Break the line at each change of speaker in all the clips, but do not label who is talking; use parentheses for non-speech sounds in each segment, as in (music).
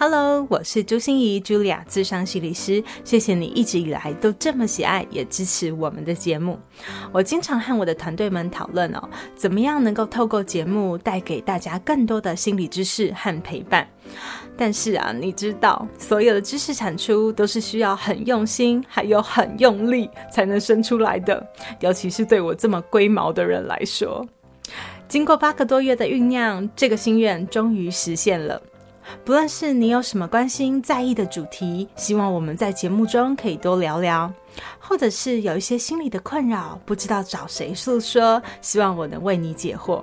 Hello，我是朱心仪，Julia，咨商心理师。谢谢你一直以来都这么喜爱，也支持我们的节目。我经常和我的团队们讨论哦，怎么样能够透过节目带给大家更多的心理知识和陪伴。但是啊，你知道，所有的知识产出都是需要很用心，还有很用力才能生出来的。尤其是对我这么龟毛的人来说，经过八个多月的酝酿，这个心愿终于实现了。不论是你有什么关心在意的主题，希望我们在节目中可以多聊聊；或者是有一些心理的困扰，不知道找谁诉说，希望我能为你解惑。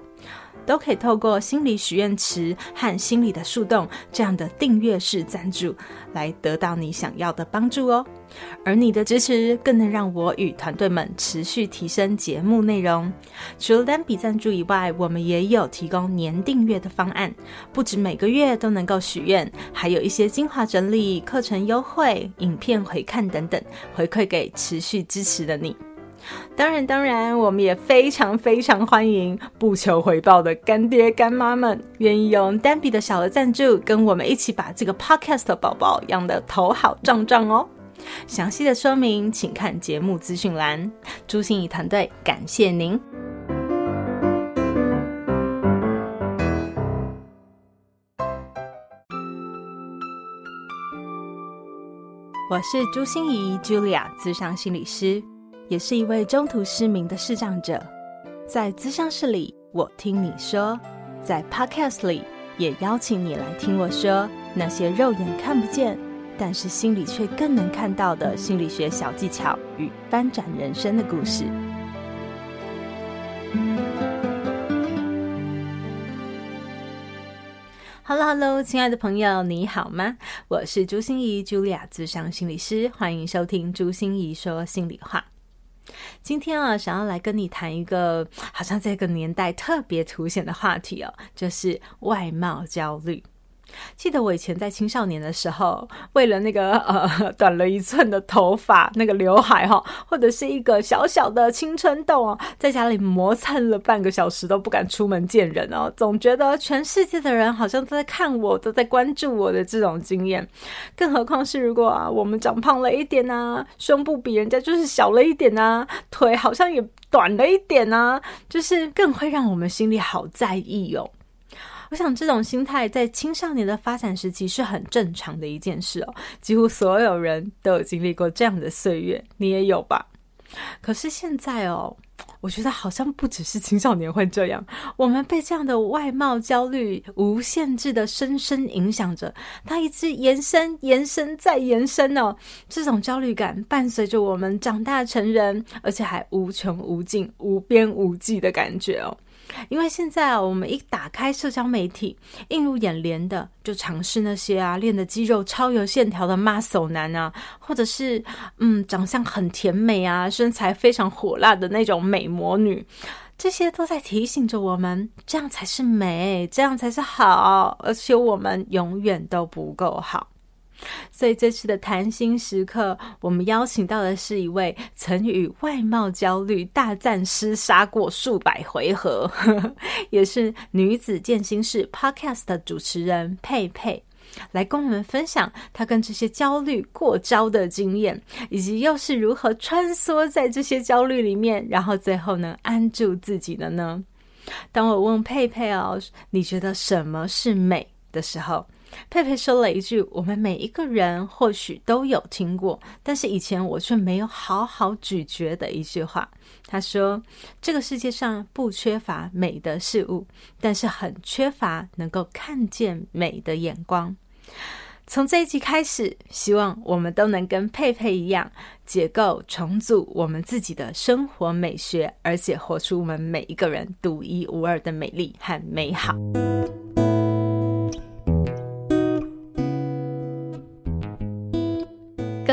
都可以透过心理许愿池和心理的树洞这样的订阅式赞助，来得到你想要的帮助哦。而你的支持更能让我与团队们持续提升节目内容。除了单笔赞助以外，我们也有提供年订阅的方案，不止每个月都能够许愿，还有一些精华整理、课程优惠、影片回看等等，回馈给持续支持的你。当然，当然，我们也非常非常欢迎不求回报的干爹干妈们，愿意用单笔的小额赞助，跟我们一起把这个 podcast 宝宝养得头好壮壮哦。详细的说明，请看节目资讯栏。朱心仪团队感谢您。我是朱心仪 Julia，咨商心理师。也是一位中途失明的视障者，在咨商室里，我听你说；在 Podcast 里，也邀请你来听我说那些肉眼看不见，但是心里却更能看到的心理学小技巧与翻转人生的故事。Hello，Hello，亲爱的朋友，你好吗？我是朱心怡，Julia，咨商心理师，欢迎收听朱心怡说心里话。今天啊，想要来跟你谈一个好像这个年代特别凸显的话题哦，就是外貌焦虑。记得我以前在青少年的时候，为了那个呃短了一寸的头发，那个刘海哈，或者是一个小小的青春痘哦，在家里磨蹭了半个小时都不敢出门见人哦，总觉得全世界的人好像都在看我，都在关注我的这种经验。更何况是如果啊，我们长胖了一点啊，胸部比人家就是小了一点啊，腿好像也短了一点啊，就是更会让我们心里好在意哦。我想这种心态在青少年的发展时期是很正常的一件事哦，几乎所有人都有经历过这样的岁月，你也有吧？可是现在哦，我觉得好像不只是青少年会这样，我们被这样的外貌焦虑无限制的深深影响着，它一直延伸、延伸再延伸哦。这种焦虑感伴随着我们长大成人，而且还无穷无尽、无边无际的感觉哦。因为现在啊，我们一打开社交媒体，映入眼帘的就尝试那些啊练的肌肉超有线条的 muscle 男啊，或者是嗯长相很甜美啊，身材非常火辣的那种美魔女，这些都在提醒着我们，这样才是美，这样才是好，而且我们永远都不够好。所以这次的谈心时刻，我们邀请到的是一位曾与外貌焦虑大战厮杀过数百回合，(laughs) 也是女子健心室 Podcast 的主持人佩佩，来跟我们分享她跟这些焦虑过招的经验，以及又是如何穿梭在这些焦虑里面，然后最后能安住自己的呢？当我问佩佩哦，你觉得什么是美的时候，佩佩说了一句：“我们每一个人或许都有听过，但是以前我却没有好好咀嚼的一句话。”他说：“这个世界上不缺乏美的事物，但是很缺乏能够看见美的眼光。”从这一集开始，希望我们都能跟佩佩一样，解构重组我们自己的生活美学，而且活出我们每一个人独一无二的美丽和美好。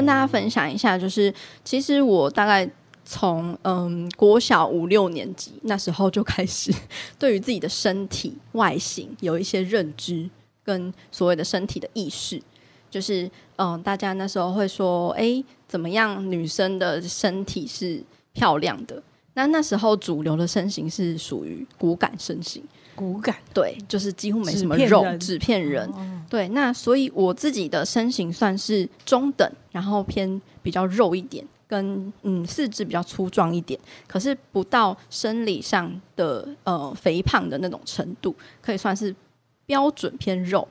跟大家分享一下，就是其实我大概从嗯国小五六年级那时候就开始对于自己的身体外形有一些认知，跟所谓的身体的意识，就是嗯大家那时候会说，哎，怎么样女生的身体是漂亮的？那那时候主流的身形是属于骨感身形，
骨感
对，就是几乎没什么肉，纸片人。哦、对，那所以我自己的身形算是中等，然后偏比较肉一点，跟嗯四肢比较粗壮一点，可是不到生理上的呃肥胖的那种程度，可以算是标准偏肉。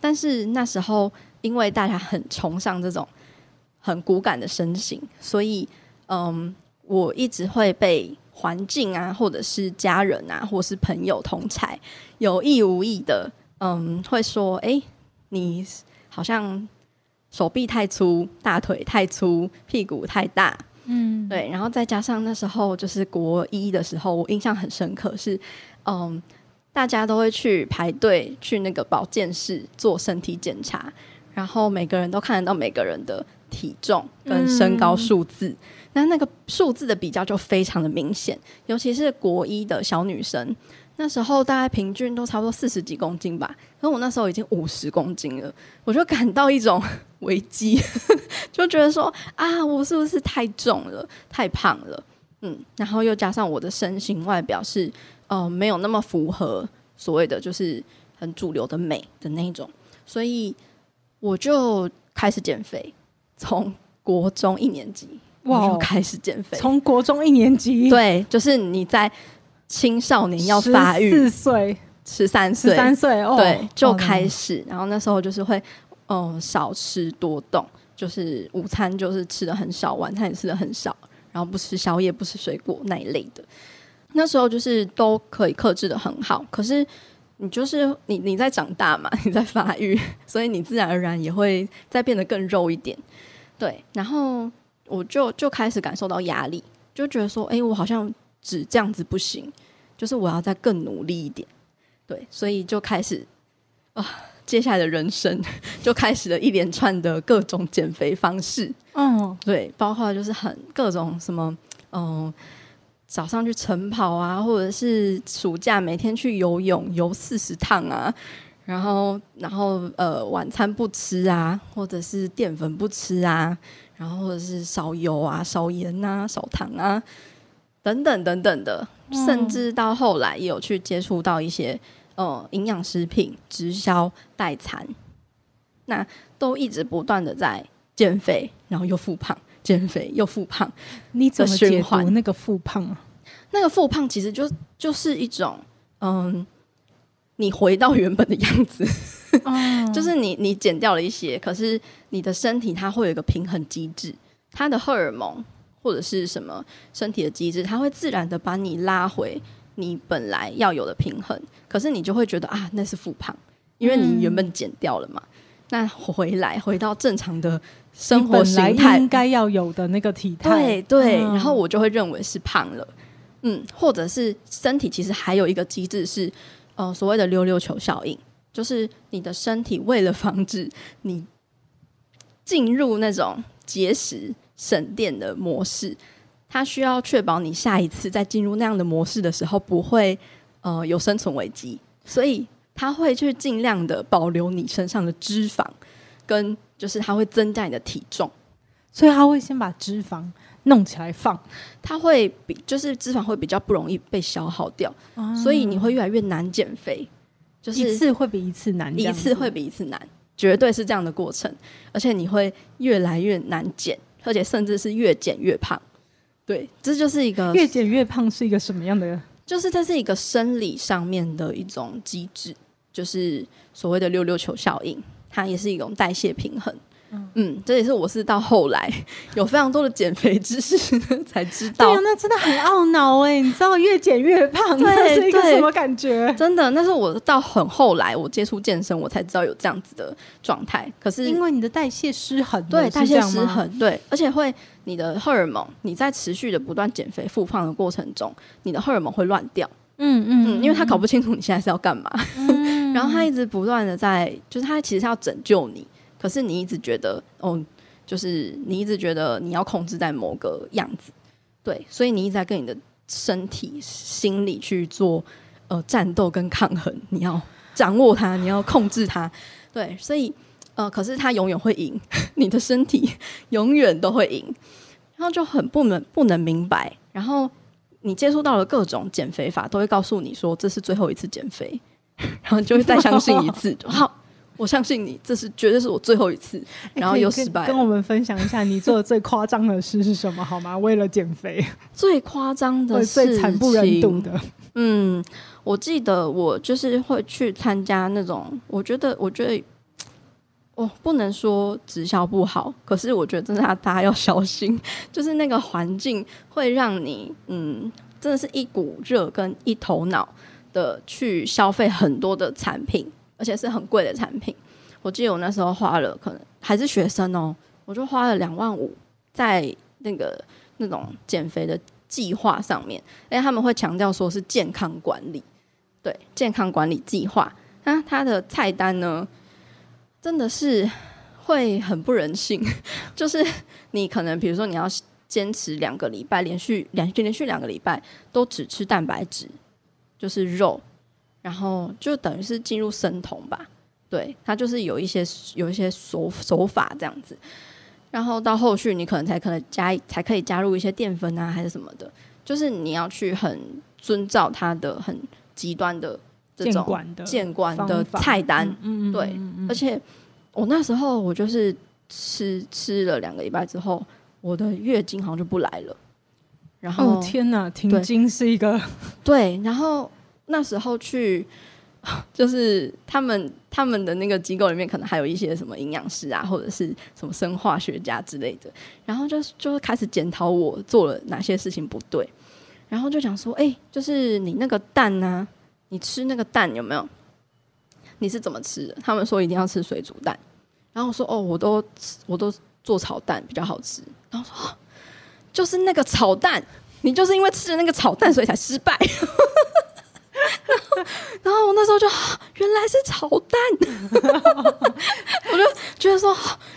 但是那时候因为大家很崇尚这种很骨感的身形，所以嗯。我一直会被环境啊，或者是家人啊，或是朋友同侪，有意无意的，嗯，会说：“哎，你好像手臂太粗，大腿太粗，屁股太大。”嗯，对。然后再加上那时候就是国一的时候，我印象很深刻是，嗯，大家都会去排队去那个保健室做身体检查，然后每个人都看得到每个人的体重跟身高数字。嗯那那个数字的比较就非常的明显，尤其是国一的小女生，那时候大概平均都差不多四十几公斤吧，可我那时候已经五十公斤了，我就感到一种 (laughs) 危机，(laughs) 就觉得说啊，我是不是太重了，太胖了？嗯，然后又加上我的身形外表是，呃，没有那么符合所谓的就是很主流的美的那种，所以我就开始减肥，从国中一年级。哇！就开始减肥，
从国中一年级，
对，就是你在青少年要发育，
四岁、
十三岁、
十三岁，哦，
对，就开始。哦，然后那时候就是会，嗯，少吃多动，就是午餐就是吃的很少，晚餐也吃的很少，然后不吃宵夜，不吃水果那一类的。那时候就是都可以克制的很好，可是你就是你你在长大嘛，(laughs) 你在发育，所以你自然而然也会再变得更肉一点，对，然后。我就就开始感受到压力，就觉得说，哎，我好像只这样子不行，就是我要再更努力一点，对，所以就开始啊，接下来的人生就开始了一连串的各种减肥方式，嗯，对，包括就是很各种什么，嗯，早上去晨跑啊，或者是暑假每天去游泳游四十趟啊，然后然后呃晚餐不吃啊，或者是淀粉不吃啊。然后或者是少油啊、少盐啊、少糖啊，等等等等的，嗯、甚至到后来也有去接触到一些呃营养食品直销代餐，那都一直不断的在减肥，然后又复胖，减肥又复胖。(laughs)
你怎么解读那个复胖啊？
那个复胖其实就就是一种嗯。你回到原本的样子，(laughs) 就是你你减掉了一些，可是你的身体它会有一个平衡机制，它的荷尔蒙或者是什么身体的机制，它会自然的把你拉回你本来要有的平衡。可是你就会觉得啊，那是复胖，因为你原本减掉了嘛。嗯、那回来回到正常的生活形态，
应该要有的那个体态，
对对。然后我就会认为是胖了，嗯，或者是身体其实还有一个机制是。呃，所谓的溜溜球效应，就是你的身体为了防止你进入那种节食省电的模式，它需要确保你下一次再进入那样的模式的时候不会呃有生存危机，所以它会去尽量的保留你身上的脂肪，跟就是它会增加你的体重，
所以它会先把脂肪。弄起来放，
它会比就是脂肪会比较不容易被消耗掉，啊、所以你会越来越难减肥，就是
一次会比一次难，
一次会比一次难，绝对是这样的过程，而且你会越来越难减，而且甚至是越减越胖。对，这就是一个
越减越胖是一个什么样的？
就是这是一个生理上面的一种机制，就是所谓的溜溜球效应，它也是一种代谢平衡。嗯，这也是我是到后来 (laughs) 有非常多的减肥知识 (laughs) 才知道。
对啊，那真的很懊恼哎！你知道越减越胖，对，是一个什么感觉？
真的，那是我到很后来我接触健身，我才知道有这样子的状态。可是
因为你的代谢失衡，
对，代谢失衡，对，而且会你的荷尔蒙，你在持续的不断减肥复胖的过程中，你的荷尔蒙会乱掉。嗯嗯，嗯，因为他搞不清楚你现在是要干嘛，嗯、(laughs) 然后他一直不断的在，就是他其实是要拯救你。可是你一直觉得，哦，就是你一直觉得你要控制在某个样子，对，所以你一直在跟你的身体、心理去做呃战斗跟抗衡，你要掌握它，你要控制它，对，所以呃，可是它永远会赢，(laughs) 你的身体永远都会赢，然后就很不能不能明白，然后你接触到了各种减肥法，都会告诉你说这是最后一次减肥，然后你就会再相信一次。(laughs) 好，我相信你，这是绝对是我最后一次，然后又失败。
跟我们分享一下你做的最夸张的事是什么好吗？为了减肥，
最夸张的事，
最惨不忍睹的。
嗯，我记得我就是会去参加那种，我觉得，我觉得。哦，不能说直销不好，可是我觉得真的大家要小心，(laughs) 就是那个环境会让你，嗯，真的是一股热跟一头脑的去消费很多的产品，而且是很贵的产品。我记得我那时候花了，可能还是学生哦，我就花了两万五在那个那种减肥的计划上面，哎，他们会强调说是健康管理，对，健康管理计划，那它的菜单呢？真的是会很不人性，(laughs) 就是你可能比如说你要坚持两个礼拜，连续两连续两个礼拜都只吃蛋白质，就是肉，然后就等于是进入生酮吧。对，它就是有一些有一些手手法这样子，然后到后续你可能才可能加才可以加入一些淀粉啊，还是什么的，就是你要去很遵照它的很极端的。这种监管的菜单，嗯嗯、对，嗯嗯、而且我那时候我就是吃吃了两个礼拜之后，我的月经好像就不来了。然后、
哦、天哪，停经是一个
对，然后那时候去 (laughs) 就是他们他们的那个机构里面，可能还有一些什么营养师啊，或者是什么生化学家之类的，然后就就开始检讨我做了哪些事情不对，然后就讲说，哎、就是你那个蛋呢、你吃那个蛋有没有？你是怎么吃的？他们说一定要吃水煮蛋，然后我说哦，我都我都做炒蛋比较好吃。然后说，就是那个炒蛋，你就是因为吃了那个炒蛋，所以才失败。然后，然后我那时候就原来是炒蛋，(laughs) 我就觉得说，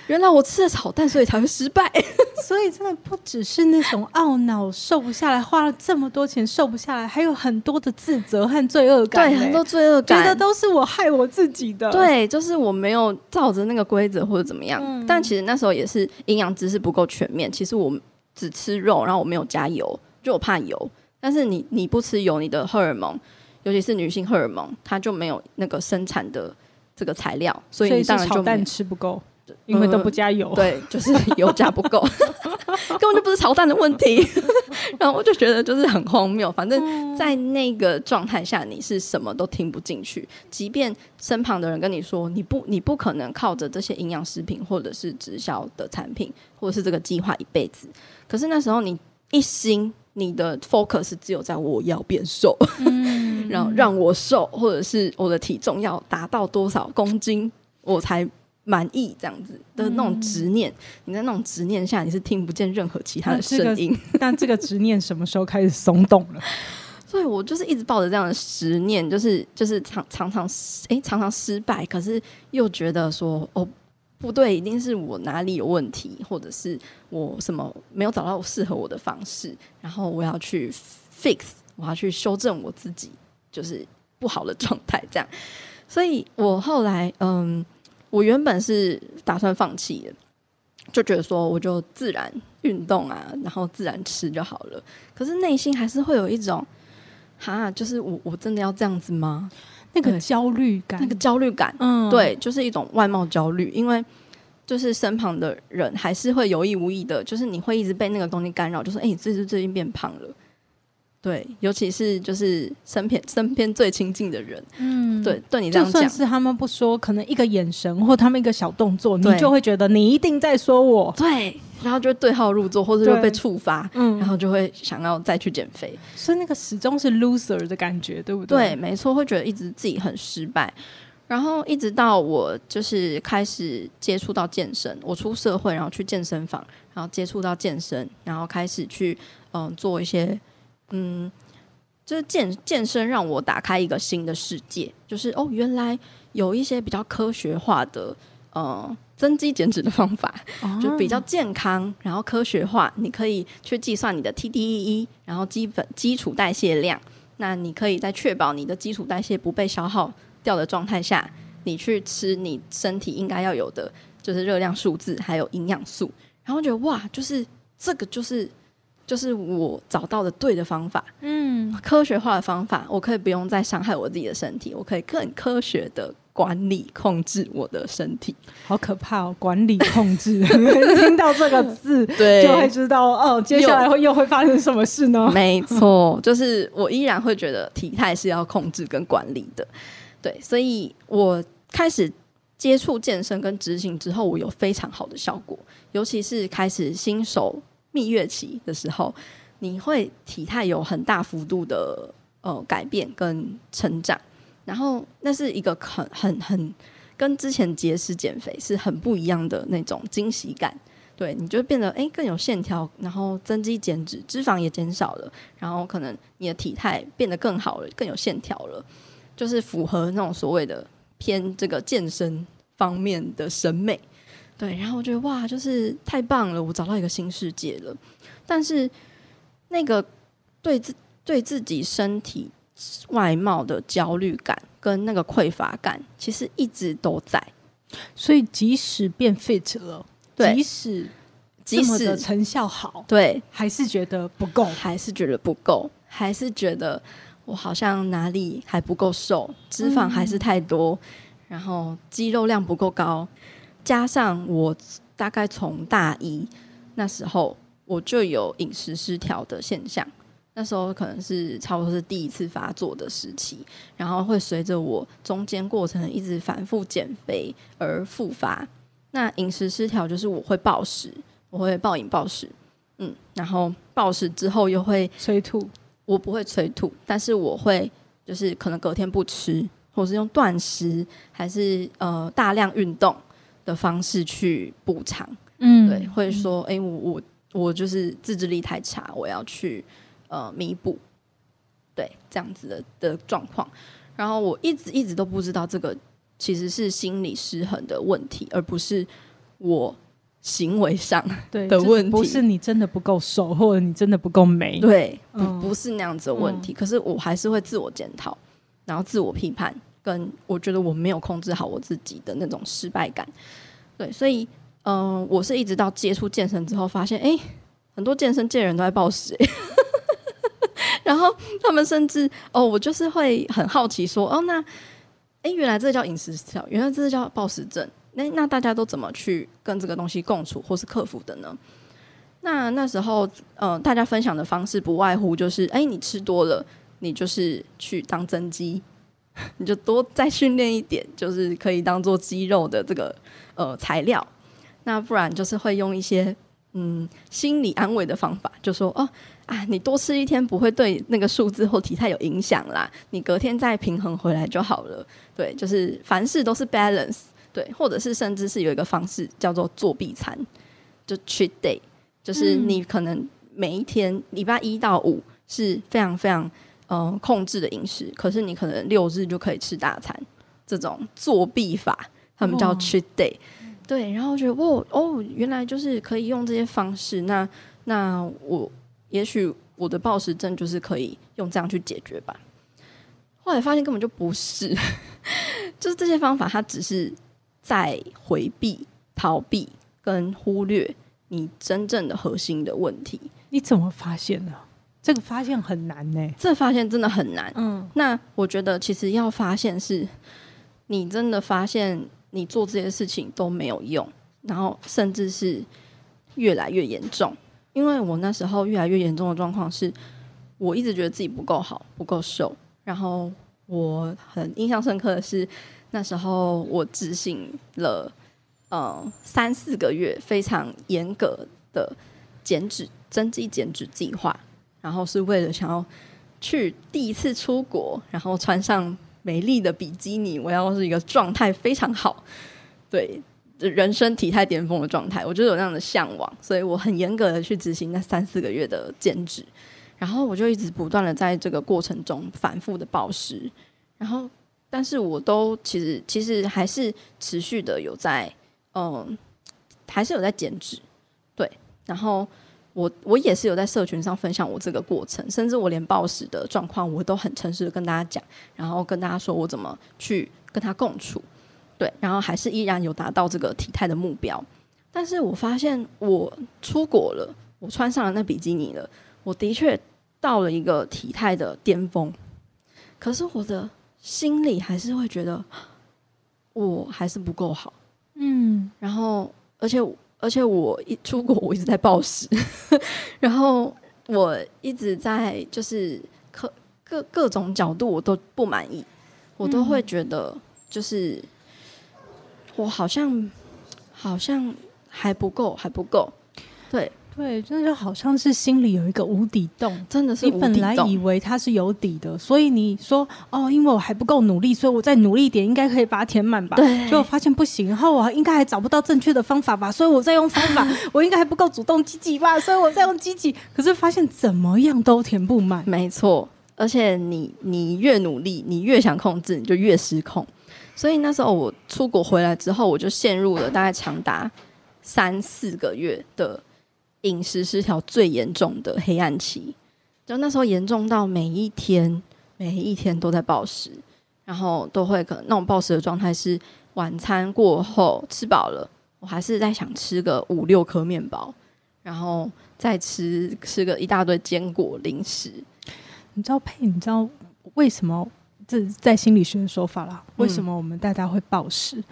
原来我吃了炒蛋，所以才会失败。(laughs)
所以真的不只是那种懊恼瘦不下来，花了这么多钱瘦不下来，还有很多的自责和罪恶感。
对，很多罪恶感，
觉得都是我害我自己的。
对，就是我没有照着那个规则或者怎么样。嗯、但其实那时候也是营养知识不够全面。其实我只吃肉，然后我没有加油，就我怕油。但是你你不吃油，你的荷尔蒙。尤其是女性荷尔蒙，它就没有那个生产的这个材料，所以你当然就
吃不够，因为都不加油。
嗯、对，(laughs) 就是油加不够，(laughs) 根本就不是炒蛋的问题。(laughs) 然后我就觉得就是很荒谬。反正在那个状态下，你是什么都听不进去。即便身旁的人跟你说，你不，你不可能靠着这些营养食品或者是直销的产品，或者是这个计划一辈子。可是那时候你一心。你的 focus 只有在我要变瘦，嗯、然后让我瘦，或者是我的体重要达到多少公斤，我才满意，这样子的那种执念。嗯、你在那种执念下，你是听不见任何其他的声音。
但这个执念什么时候开始松动了？(laughs)
所以我就是一直抱着这样的执念，就是就是常常常哎常常失败，可是又觉得说哦。不对，一定是我哪里有问题，或者是我什么没有找到适合我的方式，然后我要去 fix，我要去修正我自己，就是不好的 (laughs) 状态这样。所以我后来，嗯，我原本是打算放弃的，就觉得说我就自然运动啊，然后自然吃就好了。可是内心还是会有一种，哈，就是我我真的要这样子吗？
那个焦虑感，
那个焦虑感，嗯，对，就是一种外貌焦虑，因为就是身旁的人还是会有意无意的，就是你会一直被那个东西干扰，就说，哎、欸，你这是最近变胖了，对，尤其是就是身边身边最亲近的人，嗯，对，对你这样讲，
就算是他们不说，可能一个眼神或他们一个小动作，你就会觉得你一定在说我，
对。然后就对号入座，或者就被触发，嗯，然后就会想要再去减肥，
所以那个始终是 loser 的感觉，对不对？
对，没错，会觉得一直自己很失败。然后一直到我就是开始接触到健身，我出社会，然后去健身房，然后接触到健身，然后开始去嗯做一些嗯，就是健健身让我打开一个新的世界，就是哦，原来有一些比较科学化的呃。增肌减脂的方法就比较健康，然后科学化。你可以去计算你的 TDEE，然后基本基础代谢量。那你可以在确保你的基础代谢不被消耗掉的状态下，你去吃你身体应该要有的，就是热量数字还有营养素。然后觉得哇，就是这个就是就是我找到的对的方法，
嗯，
科学化的方法，我可以不用再伤害我自己的身体，我可以更科学的管理控制我的身体。
好可怕哦！管理控制，(laughs) 听到这个字，
对，
就会知道哦，接下来会又，又会发生什么事呢？
没错，就是我依然会觉得体态是要控制跟管理的。对，所以我开始接触健身跟执行之后，我有非常好的效果，尤其是开始新手。蜜月期的时候，你会体态有很大幅度的呃改变跟成长，然后那是一个很很很跟之前节食减肥是很不一样的那种惊喜感。对，你就变得诶更有线条，然后增肌减脂，脂肪也减少了，然后可能你的体态变得更好了，更有线条了，就是符合那种所谓的偏这个健身方面的审美。对，然后我觉得哇，就是太棒了，我找到一个新世界了。但是那个对自对自己身体外貌的焦虑感跟那个匮乏感，其实一直都在。
所以即使变 fit 了，
对，
即使即使的成效好，
对，
还是觉得不够，
还是觉得不够，还是觉得我好像哪里还不够瘦，脂肪还是太多，嗯、然后肌肉量不够高。加上我大概从大一那时候我就有饮食失调的现象，那时候可能是差不多是第一次发作的时期，然后会随着我中间过程一直反复减肥而复发。那饮食失调就是我会暴食，我会暴饮暴食，嗯，然后暴食之后又会
催吐，
我不会催吐，但是我会就是可能隔天不吃，或是用断食，还是呃大量运动。的方式去补偿，嗯，对，会说，哎、欸，我我我就是自制力太差，我要去呃弥补，对，这样子的的状况。然后我一直一直都不知道这个其实是心理失衡的问题，而不是我行为上 (laughs) 的问题，
不是你真的不够瘦，或者你真的不够美，
对，不不是那样子的问题。嗯、可是我还是会自我检讨，然后自我批判。跟我觉得我没有控制好我自己的那种失败感，对，所以嗯、我是一直到接触健身之后，发现哎，很多健身界人都在暴食，(laughs) 然后他们甚至哦，我就是会很好奇说哦，那哎，原来这叫饮食失调，原来这叫暴食症，那那大家都怎么去跟这个东西共处或是克服的呢？那那时候嗯、呃，大家分享的方式不外乎就是哎，你吃多了，你就是去当增肌。你就多再训练一点，就是可以当做肌肉的这个呃材料。那不然就是会用一些嗯心理安慰的方法，就说哦啊，你多吃一天不会对那个数字或体态有影响啦，你隔天再平衡回来就好了。对，就是凡事都是 balance。对，或者是甚至是有一个方式叫做作弊餐，就 cheat day，就是你可能每一天礼拜一到五是非常非常。嗯，控制的饮食，可是你可能六日就可以吃大餐，这种作弊法，他们叫 cheat day，哦。对，然后我觉得哦哦，原来就是可以用这些方式。那那我也许我的暴食症就是可以用这样去解决吧。后来发现根本就不是，(laughs) 就是这些方法，它只是在回避、逃避跟忽略你真正的核心的问题。
你怎么发现呢？这个发现很难呢，
这发现真的很难。嗯，那我觉得其实要发现是，你真的发现你做这些事情都没有用，然后甚至是越来越严重。因为我那时候越来越严重的状况是，我一直觉得自己不够好，不够瘦。然后我很印象深刻的是，那时候我执行了呃三四个月非常严格的减脂、增肌减脂计划。然后是为了想要去第一次出国，然后穿上美丽的比基尼，我要是一个状态非常好，对人生体态巅峰的状态，我就有那样的向往，所以我很严格的去执行那三四个月的减脂，然后我就一直不断的在这个过程中反复的暴食，然后但是我都其实其实还是持续的有在嗯，还是有在减脂，对，然后。我我也是有在社群上分享我这个过程，甚至我连暴食的状况我都很诚实的跟大家讲，然后跟大家说我怎么去跟他共处，对，然后还是依然有达到这个体态的目标。但是我发现我出国了，我穿上了那比基尼了，我的确到了一个体态的巅峰，可是我的心里还是会觉得我还是不够好，
嗯，
然后而且而且我一出国，我一直在暴食，(laughs) 然后我一直在就是各各各种角度我都不满意，我都会觉得就是我好像好像还不够，还不够，对。
对，真的就好像是心里有一个无底洞，
真的是
你本来以为它是有底的，所以你说哦，因为我还不够努力，所以我再努力一点，应该可以把它填满吧？
对，
结果发现不行，然后我应该还找不到正确的方法吧，所以我再用方法，(laughs) 我应该还不够主动积极吧，所以我再用积极，可是发现怎么样都填不满。
没错，而且你你越努力，你越想控制，你就越失控。所以那时候我出国回来之后，我就陷入了大概长达三四个月的。饮食失调最严重的黑暗期，就那时候严重到每一天每一天都在暴食，然后都会可能那种暴食的状态是晚餐过后吃饱了，我还是在想吃个五六颗面包，然后再吃吃个一大堆坚果零食。
你知道佩，你知道为什么这在心理学的说法啦？为什么我们大家会暴食？嗯、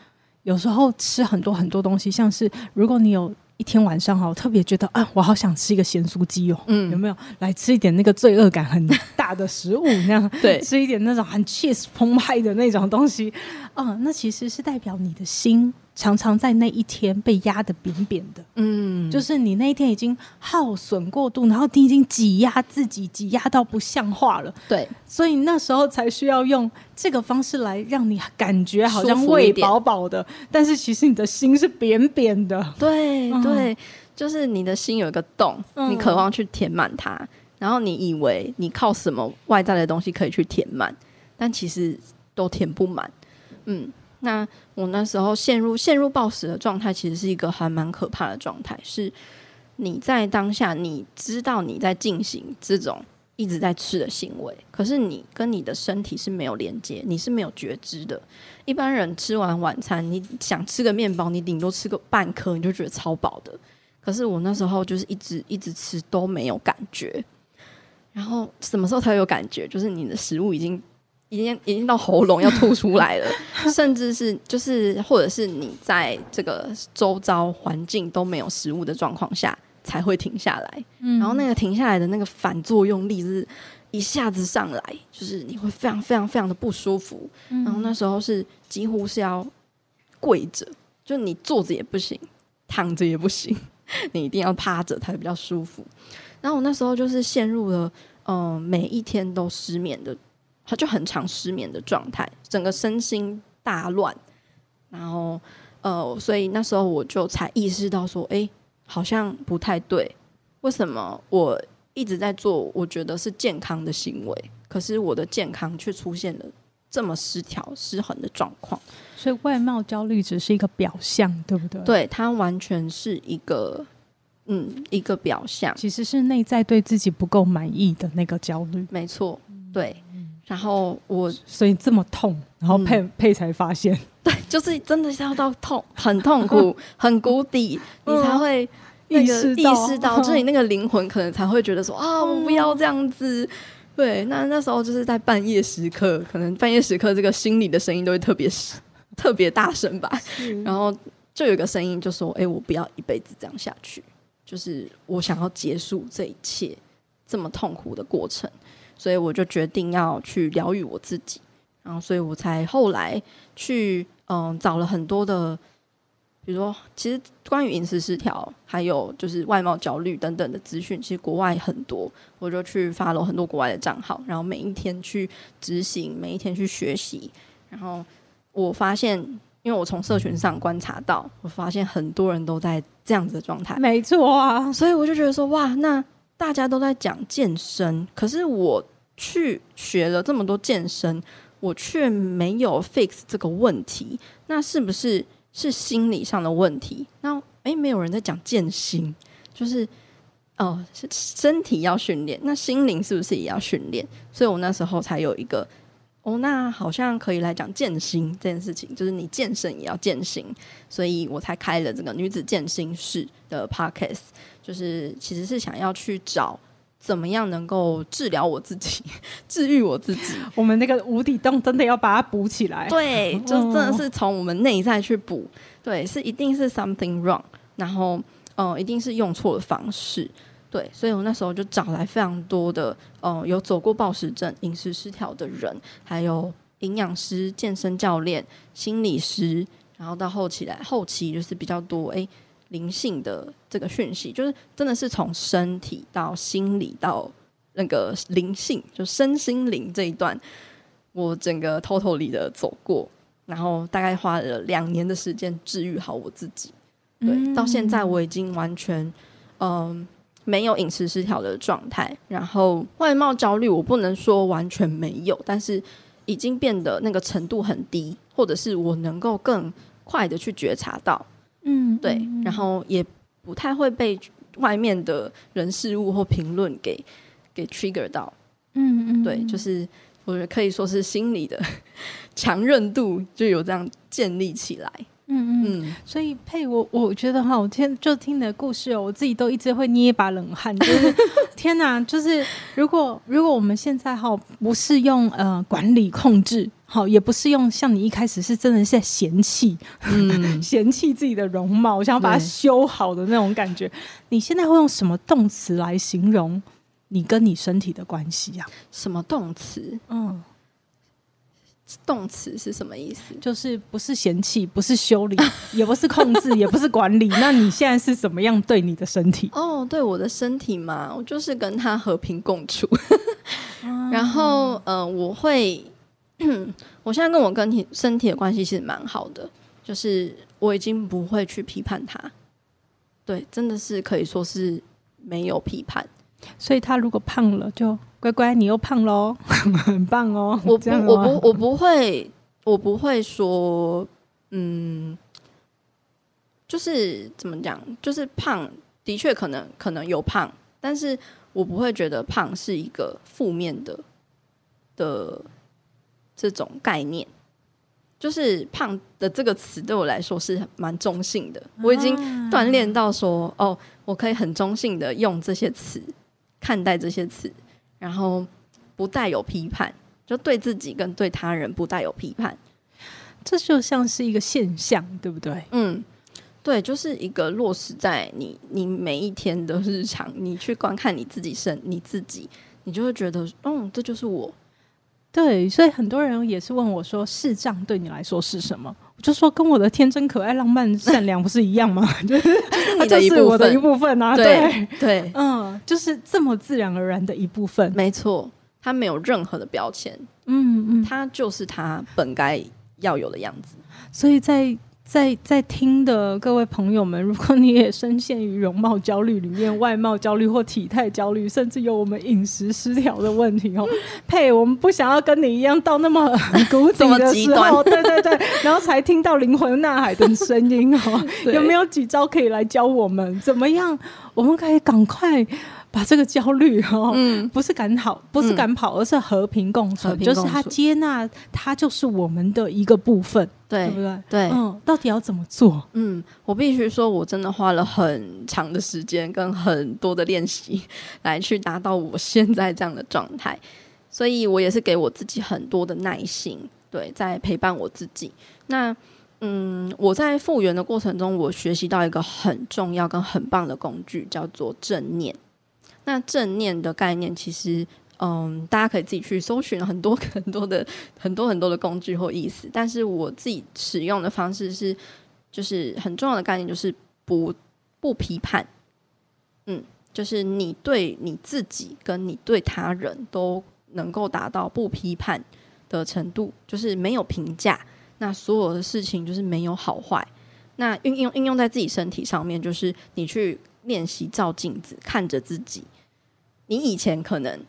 有时候吃很多很多东西，像是如果你有。一天晚上哈，我特别觉得啊，我好想吃一个咸酥鸡哦，嗯，有没有？来吃一点那个罪恶感很大的食物那样？(laughs)
对，
吃一点那种很 cheese 澎湃的那种东西。啊，那其实是代表你的心常常在那一天被压得扁扁的，嗯，就是你那一天已经耗损过度，然后你已经挤压自己，挤压到不像话了，
对，
所以那时候才需要用这个方式来让你感觉好像胃饱饱的，但是其实你的心是扁扁的，
对对，嗯、就是你的心有一个洞，你渴望去填满它，嗯、然后你以为你靠什么外在的东西可以去填满，但其实都填不满，嗯。那我那时候陷入陷入暴食的状态，其实是一个还蛮可怕的状态。是你在当下，你知道你在进行这种一直在吃的行为，可是你跟你的身体是没有连接，你是没有觉知的。一般人吃完晚餐，你想吃个面包，你顶多吃个半颗，你就觉得超饱的。可是我那时候就是一直一直吃都没有感觉。然后什么时候才有感觉？就是你的食物已经。已经已经到喉咙要 (laughs) 吐出来了，甚至是就是或者是你在这个周遭环境都没有食物的状况下才会停下来，嗯、然后那个停下来的那个反作用力是一下子上来，就是你会非常非常非常的不舒服，嗯、然后那时候是几乎是要跪着，就你坐着也不行，躺着也不行，(laughs) 你一定要趴着才比较舒服。然后我那时候就是陷入了嗯、呃、每一天都失眠的。他就很常失眠的状态，整个身心大乱，然后呃，所以那时候我就才意识到说，哎，好像不太对。为什么我一直在做我觉得是健康的行为，可是我的健康却出现了这么失调、失衡的状况？
所以外貌焦虑只是一个表象，对不对？
对，它完全是一个嗯一个表象，
其实是内在对自己不够满意的那个焦虑。
没错，对。然后我
所以这么痛，然后配、嗯、佩才发现，(laughs)
对，就是真的是要到痛，很痛苦，(laughs) 很谷底，你才会意识到，意识到，(laughs) 就是你那个灵魂可能才会觉得说啊，我不要这样子。对，那那时候就是在半夜时刻，可能半夜时刻这个心里的声音都会特别特别大声吧。然后就有一个声音就说：“哎，我不要一辈子这样下去，就是我想要结束这一切这么痛苦的过程。”所以我就决定要去疗愈我自己，然后所以我才后来去嗯找了很多的，比如说其实关于饮食失调，还有就是外貌焦虑等等的资讯，其实国外很多，我就去发了很多国外的账号，然后每一天去执行，每一天去学习，然后我发现，因为我从社群上观察到，我发现很多人都在这样子的状态，
没错啊，
所以我就觉得说哇，那。大家都在讲健身，可是我去学了这么多健身，我却没有 fix 这个问题。那是不是是心理上的问题？那诶，没有人在讲健心，就是哦，身体要训练，那心灵是不是也要训练？所以我那时候才有一个哦，那好像可以来讲健身这件事情，就是你健身也要健身，所以我才开了这个女子健心室的 podcast，就是其实是想要去找怎么样能够治疗我自己、(laughs) 治愈我自己。(laughs)
我们那个无底洞真的要把它补起来，
对，就真的是从我们内在去补，对，是一定是 something wrong，然后嗯、呃，一定是用错了方式。对，所以我那时候就找来非常多的，呃，有走过暴食症、饮食失调的人，还有营养师、健身教练、心理师，然后到后期来，后期就是比较多哎灵性的这个讯息，就是真的是从身体到心理到那个灵性，就身心灵这一段，我整个 totally 的走过，然后大概花了两年的时间治愈好我自己。对，嗯、到现在我已经完全，嗯、呃。没有饮食失调的状态，然后外貌焦虑，我不能说完全没有，但是已经变得那个程度很低，或者是我能够更快的去觉察到，嗯，对，嗯、然后也不太会被外面的人事物或评论给给 trigger 到，嗯嗯，对，就是我觉得可以说是心理的强韧度就有这样建立起来。嗯
嗯，所以佩我我觉得哈，我听就听你的故事哦，我自己都一直会捏一把冷汗，就是 (laughs) 天哪，就是如果如果我们现在哈不是用呃管理控制，好也不是用像你一开始是真的是在嫌弃，嗯，(laughs) 嫌弃自己的容貌，我想要把它修好的那种感觉，你现在会用什么动词来形容你跟你身体的关系呀？
什么动词？嗯。动词是什么意思？
就是不是嫌弃，不是修理，也不是控制，也不是管理。那你现在是怎么样对你的身体？
哦，对我的身体嘛，我就是跟他和平共处。(laughs) 然后，嗯、呃，我会，(clears throat) 我现在跟我跟体身体的关系其实蛮好的，就是我已经不会去批判他。对，真的是可以说是没有批判。
所以他如果胖了，就乖乖，你又胖喽，(laughs) 很棒哦。
我不，我不，我不会，我不会说，嗯，就是怎么讲，就是胖的确可能可能有胖，但是我不会觉得胖是一个负面的的这种概念。就是胖的这个词对我来说是蛮中性的，我已经锻炼到说，哦，我可以很中性的用这些词。看待这些词，然后不带有批判，就对自己跟对他人不带有批判，
这就像是一个现象，对不对？
嗯，对，就是一个落实在你你每一天的日常，你去观看你自己身你自己，你就会觉得，嗯，这就是我。
对，所以很多人也是问我说，视障对你来说是什么？我就说跟我的天真、可爱、浪漫、善良不是一样吗？(laughs) 就是它就是我的一部分啊。对对，对嗯，就是这么自然而然的一部分。
没错，它没有任何的标签。嗯嗯，它就是它本该要有的样子。
所以在。在在听的各位朋友们，(laughs) 如果你也深陷于容貌焦虑里面，外貌焦虑或体态焦虑，甚至有我们饮食失调的问题哦，(laughs) 呸！我们不想要跟你一样到那么 (laughs) 谷底的时候，对对对，然后才听到灵魂呐喊的声音哦。有没有几招可以来教我们怎么样？我们可以赶快。把这个焦虑哦，嗯，不是赶跑，不是赶跑，而是和平共处，就是他接纳，他就是我们的一个部分，对，对不对？
对，
嗯，到底要怎么做？
嗯，我必须说，我真的花了很长的时间跟很多的练习来去达到我现在这样的状态，所以我也是给我自己很多的耐心，对，在陪伴我自己。那，嗯，我在复原的过程中，我学习到一个很重要跟很棒的工具，叫做正念。那正念的概念，其实，嗯，大家可以自己去搜寻很多很多的很多很多的工具或意思。但是我自己使用的方式是，就是很重要的概念，就是不不批判。嗯，就是你对你自己跟你对他人都能够达到不批判的程度，就是没有评价。那所有的事情就是没有好坏。那运用运用在自己身体上面，就是你去练习照镜子，看着自己。你以前可能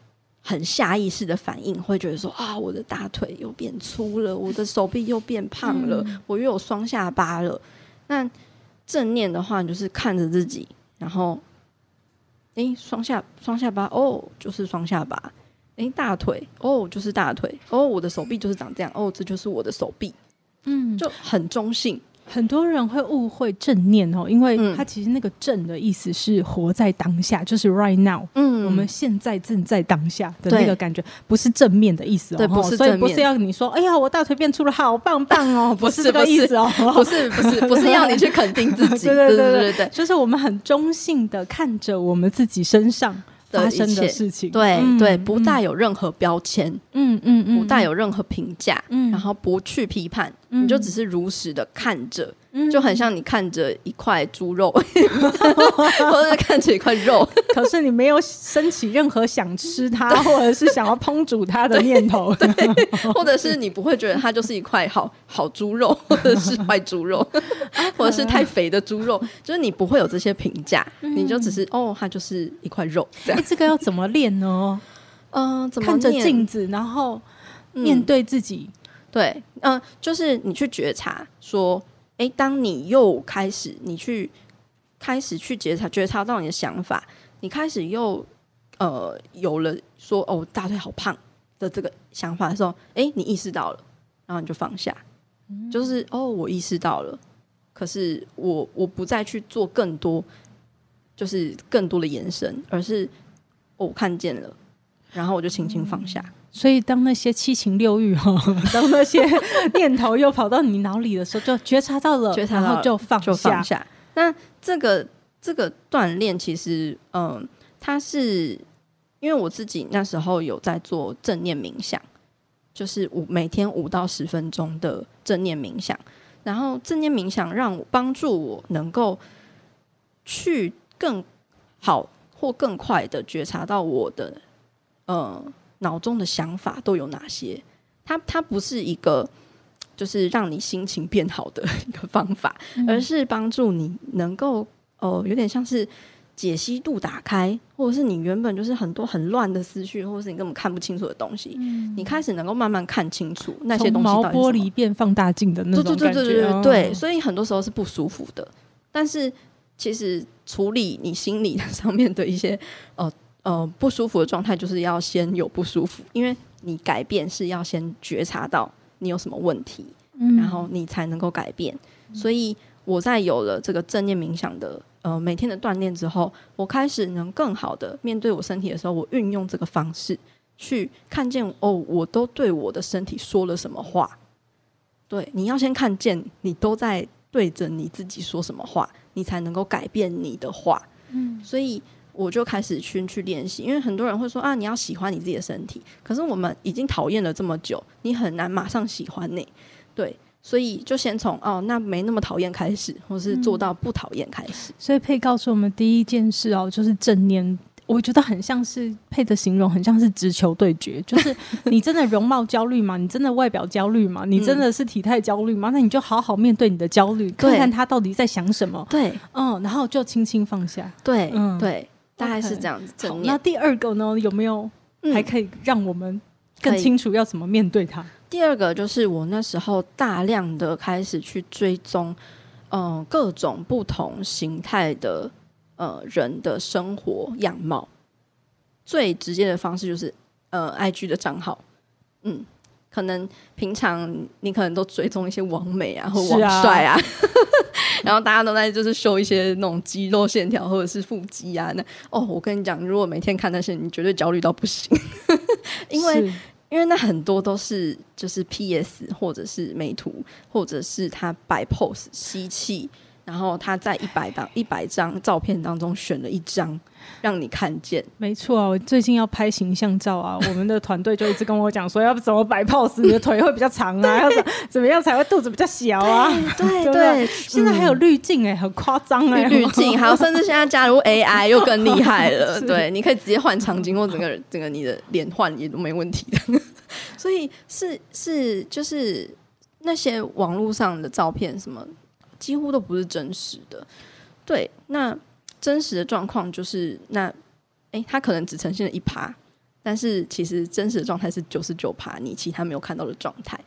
很下意识的反应，会觉得说啊，我的大腿又变粗了，我的手臂又变胖了，嗯、我又有双下巴了。那正念的话，就是看着自己，然后，诶，双下双下巴哦，就是双下巴。诶，大腿哦，就是大腿哦，我的手臂就是长这样哦，这就是我的手臂，
嗯，
就很中性。
很多人会误会正念哦，因为它其实那个正的意思是活在当下，就是 right now，嗯，我们现在正在当下的那个感觉，不是正面的意思哦，
对，不是正面，
所以不是要你说，哎呀，我大腿变粗了，好棒棒哦，(laughs) 不是这个意思哦，(laughs)
不是不是 (laughs) 不是要你去肯定自己，
对对对对对，就是我们很中性的看着我们自己身上发生的事情，
对对，不带有任何标签，嗯嗯嗯，不带有任何评价，嗯，然后不去批判，你就只是如实的看着。就很像你看着一块猪肉，(laughs) 或者看着一块肉，(laughs)
可是你没有升起任何想吃它，或者是想要烹煮它的念头，
对，或者是你不会觉得它就是一块好好猪肉，或者是坏猪肉，或者是太肥的猪肉，就是你不会有这些评价，你就只是哦，它就是一块肉。
这样，这个要怎么练呢？
嗯，怎么
看着镜子，然后面对自己，
对，嗯，就是你去觉察说。诶，当你又开始，你去开始去觉察觉察到你的想法，你开始又呃有了说哦大腿好胖的这个想法的时候，诶，你意识到了，然后你就放下，嗯、就是哦我意识到了，可是我我不再去做更多，就是更多的延伸，而是、哦、我看见了，然后我就轻轻放下。嗯
所以，当那些七情六欲哈，(laughs) 当那些念头又跑到你脑里的时候，就觉察到了，觉察到了，然后就放下。就放下。
那这个这个锻炼，其实，嗯，它是因为我自己那时候有在做正念冥想，就是五每天五到十分钟的正念冥想，然后正念冥想让我帮助我能够去更好或更快的觉察到我的，嗯。脑中的想法都有哪些？它它不是一个就是让你心情变好的一个方法，嗯、而是帮助你能够哦、呃，有点像是解析度打开，或者是你原本就是很多很乱的思绪，或者是你根本看不清楚的东西，嗯、你开始能够慢慢看清楚那些东西。毛
玻璃变放大镜的那种感觉，对对对对对，
对，所以很多时候是不舒服的。但是其实处理你心理上面的一些呃。呃，不舒服的状态就是要先有不舒服，因为你改变是要先觉察到你有什么问题，嗯、然后你才能够改变。嗯、所以我在有了这个正念冥想的呃每天的锻炼之后，我开始能更好的面对我身体的时候，我运用这个方式去看见哦，我都对我的身体说了什么话。对，你要先看见你都在对着你自己说什么话，你才能够改变你的话。嗯，所以。我就开始去去练习，因为很多人会说啊，你要喜欢你自己的身体，可是我们已经讨厌了这么久，你很难马上喜欢你，对，所以就先从哦，那没那么讨厌开始，或是做到不讨厌开始。
嗯，所以佩告诉我们第一件事哦，就是正念，我觉得很像是佩的形容，很像是直球对决，就是 (laughs) 你真的容貌焦虑吗？你真的外表焦虑吗？你真的是体态焦虑吗？那你就好好面对你的焦虑，看看他到底在想什么。
对，
嗯，然后就轻轻放下。
对，嗯，对。大概是这样子。
好，那第二个呢？有没有还可以让我们更清楚要怎么面对它？嗯、
第二个就是我那时候大量的开始去追踪，嗯、呃，各种不同形态的呃人的生活样貌。最直接的方式就是呃，IG 的账号，嗯。可能平常你可能都追踪一些网美啊或网帅啊，啊 (laughs) 然后大家都在就是秀一些那种肌肉线条或者是腹肌啊。那哦，我跟你讲，如果每天看那些，你绝对焦虑到不行，(laughs) 因为因为那很多都是就是 PS 或者是美图，或者是他摆 pose 吸气。然后他在一百张一百张照片当中选了一张让你看见。
没错啊，我最近要拍形象照啊，(laughs) 我们的团队就一直跟我讲说，要怎么摆 pose，你的腿会比较长啊，(laughs) 要怎怎么样才会肚子比较小啊？
对 (laughs) 对，
现在还有滤镜哎，很夸张哎，
滤镜，还有甚至现在加入 AI 又更厉害了。对，你可以直接换场景或整个整个你的脸换也都没问题的。所以是是就是那些网络上的照片什么。几乎都不是真实的，对。那真实的状况就是，那诶，它可能只呈现了一趴，但是其实真实的状态是九十九趴，你其他没有看到的状态。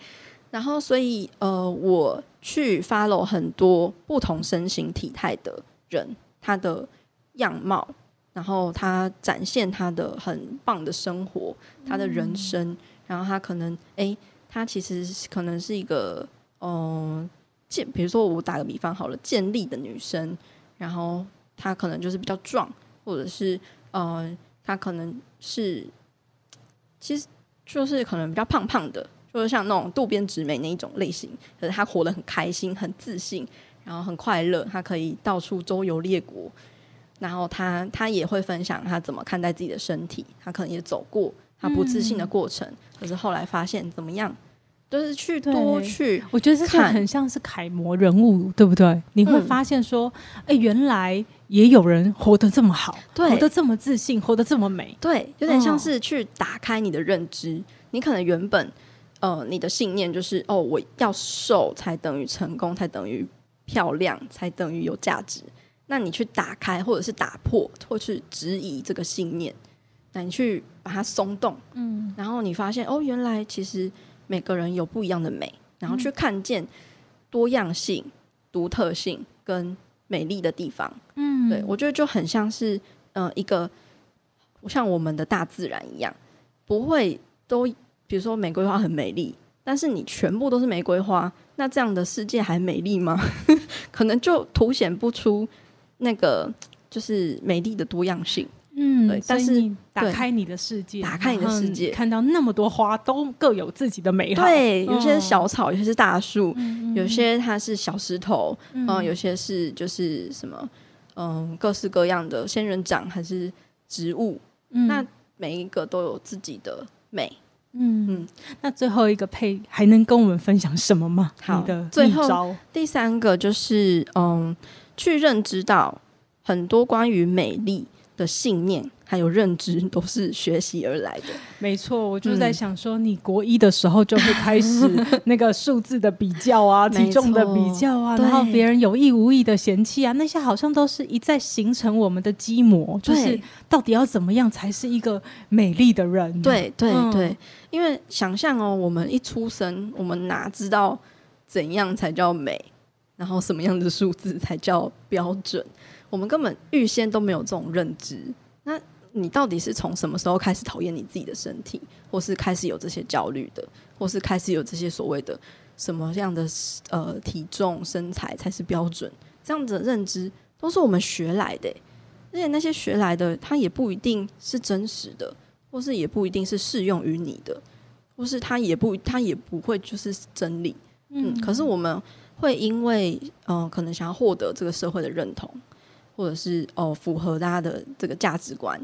然后，所以呃，我去 follow 很多不同身形体态的人，他的样貌然后他展现他的很棒的生活，他的人生，然后他可能哎，他其实可能是一个嗯建，比如说我打个比方好了，健丽的女生，然后她可能就是比较壮，或者是呃，他可能是其实就是可能比较胖胖的，就是像那种渡边直美那一种类型，可是他活得很开心、很自信，然后很快乐，他可以到处周游列国。然后他他也会分享他怎么看待自己的身体，他可能也走过他不自信的过程，嗯、可是后来发现怎么样，就是去多去，
我觉得这个很像是楷模人物，对不对？你会发现说，哎、嗯，原来也有人活得这么好，
对，
活得这么自信，活得这么美，
对，有点像是去打开你的认知。哦、你可能原本呃，你的信念就是哦，我要瘦才等于成功，才等于漂亮，才等于有价值。那你去打开，或者是打破，或是质疑这个信念，那你去把它松动，嗯，然后你发现哦，原来其实每个人有不一样的美，然后去看见多样性、独特性跟美丽的地方，嗯，对，我觉得就很像是呃一个像我们的大自然一样，不会都比如说玫瑰花很美丽，但是你全部都是玫瑰花，那这样的世界还美丽吗？(laughs) 可能就凸显不出。那个就是美丽的多样性，
嗯，对。但是打开你的世界，
打开你的世界，
看到那么多花都各有自己的美好。
对，有些是小草，有些是大树，有些它是小石头，嗯，有些是就是什么，嗯，各式各样的仙人掌还是植物，那每一个都有自己的美。
嗯嗯。那最后一个配还能跟我们分享什么吗？
好
的，
最后第三个就是嗯。去认知到很多关于美丽的信念，还有认知，都是学习而来的。
没错，我就在想说，你国一的时候就会开始 (laughs) 那个数字的比较啊，体重的比较啊，然后别人有意无意的嫌弃啊，那些好像都是一再形成我们的基模，就是到底要怎么样才是一个美丽的人？
对对对，因为想象哦，我们一出生，我们哪知道怎样才叫美？然后什么样的数字才叫标准？我们根本预先都没有这种认知。那你到底是从什么时候开始讨厌你自己的身体，或是开始有这些焦虑的，或是开始有这些所谓的什么样的呃体重身材才是标准？这样子的认知都是我们学来的，而且那些学来的，它也不一定是真实的，或是也不一定是适用于你的，或是它也不它也不会就是真理。嗯，可是我们。会因为嗯、呃，可能想要获得这个社会的认同，或者是哦符合大家的这个价值观，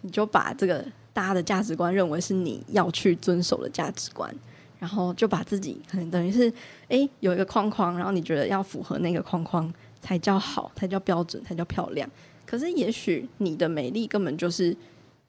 你就把这个大家的价值观认为是你要去遵守的价值观，然后就把自己可能等于是哎有一个框框，然后你觉得要符合那个框框才叫好，才叫标准，才叫漂亮。可是也许你的美丽根本就是。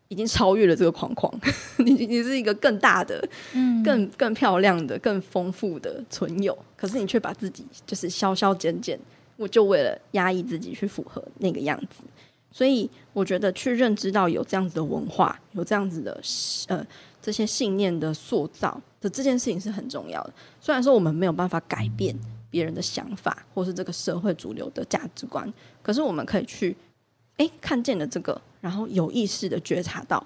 已经超越了这个框框，(laughs) 你你是一个更大的、嗯、更更漂亮的、更丰富的存有，可是你却把自己就是削削减减，我就为了压抑自己去符合那个样子。所以我觉得去认知到有这样子的文化，有这样子的呃这些信念的塑造的这件事情是很重要的。虽然说我们没有办法改变别人的想法，或是这个社会主流的价值观，可是我们可以去。哎，看见了这个，然后有意识的觉察到，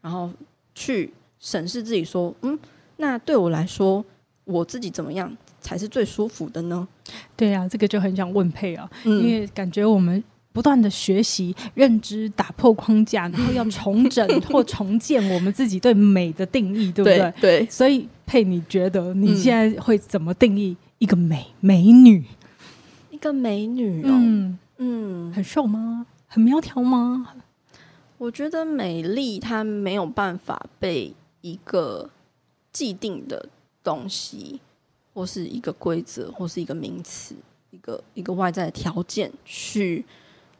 然后去审视自己，说：“嗯，那对我来说，我自己怎么样才是最舒服的呢？”
对呀、啊，这个就很想问佩啊，嗯、因为感觉我们不断的学习、认知、打破框架，然后要重整或重建我们自己对美的定义，对不对？
对。对，
所以佩，你觉得你现在会怎么定义一个美美女？
一个美女哦，
嗯，嗯很瘦吗？很苗条吗？
我觉得美丽它没有办法被一个既定的东西，或是一个规则，或是一个名词，一个一个外在的条件去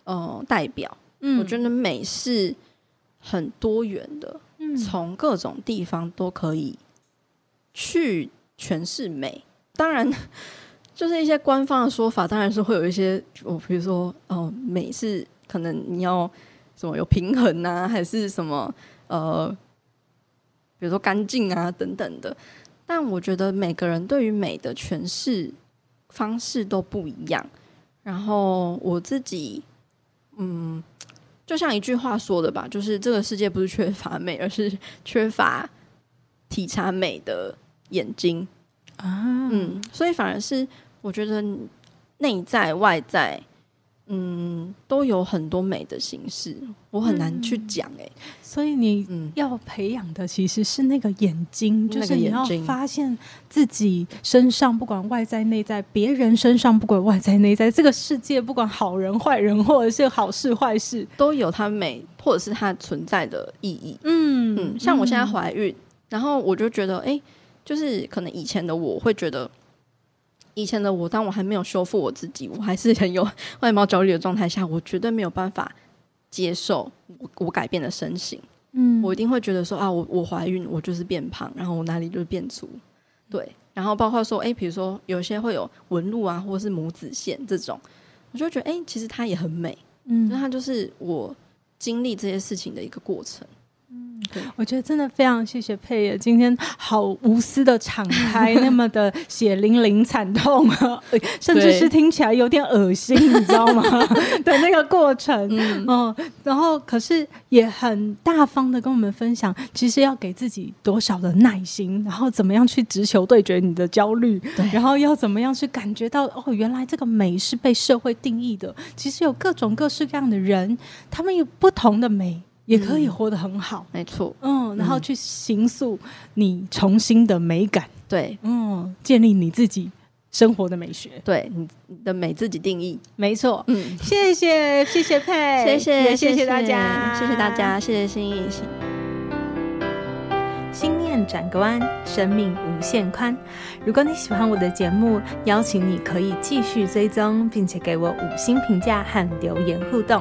呃代表。嗯，我觉得美是很多元的，嗯，从各种地方都可以去诠释美。当然，(laughs) 就是一些官方的说法，当然是会有一些，我比如说哦，美是。可能你要什么有平衡啊，还是什么呃，比如说干净啊等等的。但我觉得每个人对于美的诠释方式都不一样。然后我自己，嗯，就像一句话说的吧，就是这个世界不是缺乏美，而是缺乏体察美的眼睛啊。嗯，所以反而是我觉得内在外在。嗯，都有很多美的形式，我很难去讲哎、欸嗯。
所以你要培养的其实是那个眼睛，嗯、就是你要发现自己身上不管外在内在，别人身上不管外在内在，这个世界不管好人坏人或者是好事坏事，
都有它美或者是它存在的意义。嗯嗯，像我现在怀孕、嗯，然后我就觉得，哎、欸，就是可能以前的我会觉得。以前的我，当我还没有修复我自己，我还是很有外貌焦虑的状态下，我绝对没有办法接受我我改变的身形。嗯，我一定会觉得说啊，我我怀孕，我就是变胖，然后我哪里就是变粗，对。然后包括说，哎、欸，比如说有些会有纹路啊，或是母子线这种，我就觉得，哎、欸，其实它也很美。嗯，那它就是我经历这些事情的一个过程。
我觉得真的非常谢谢佩爷，今天好无私的敞开，那么的血淋淋、惨痛，(laughs) 甚至是听起来有点恶心，你知道吗？(laughs) 的那个过程，嗯，嗯，然后可是也很大方的跟我们分享，其实要给自己多少的耐心，然后怎么样去直球对决你的焦虑，然后要怎么样去感觉到哦，原来这个美是被社会定义的，其实有各种各式各样的人，他们有不同的美。也可以活得很好，
嗯、没错，
嗯，然后去形塑你重新的美感，
对，
嗯，建立你自己生活的美学，
对，你的美自己定义，
没错，嗯，谢谢，谢谢佩，
谢谢，
谢谢。大家，
谢谢大家，谢谢心意，
心念转个弯，生命无限宽。如果你喜欢我的节目，邀请你可以继续追踪，并且给我五星评价和留言互动。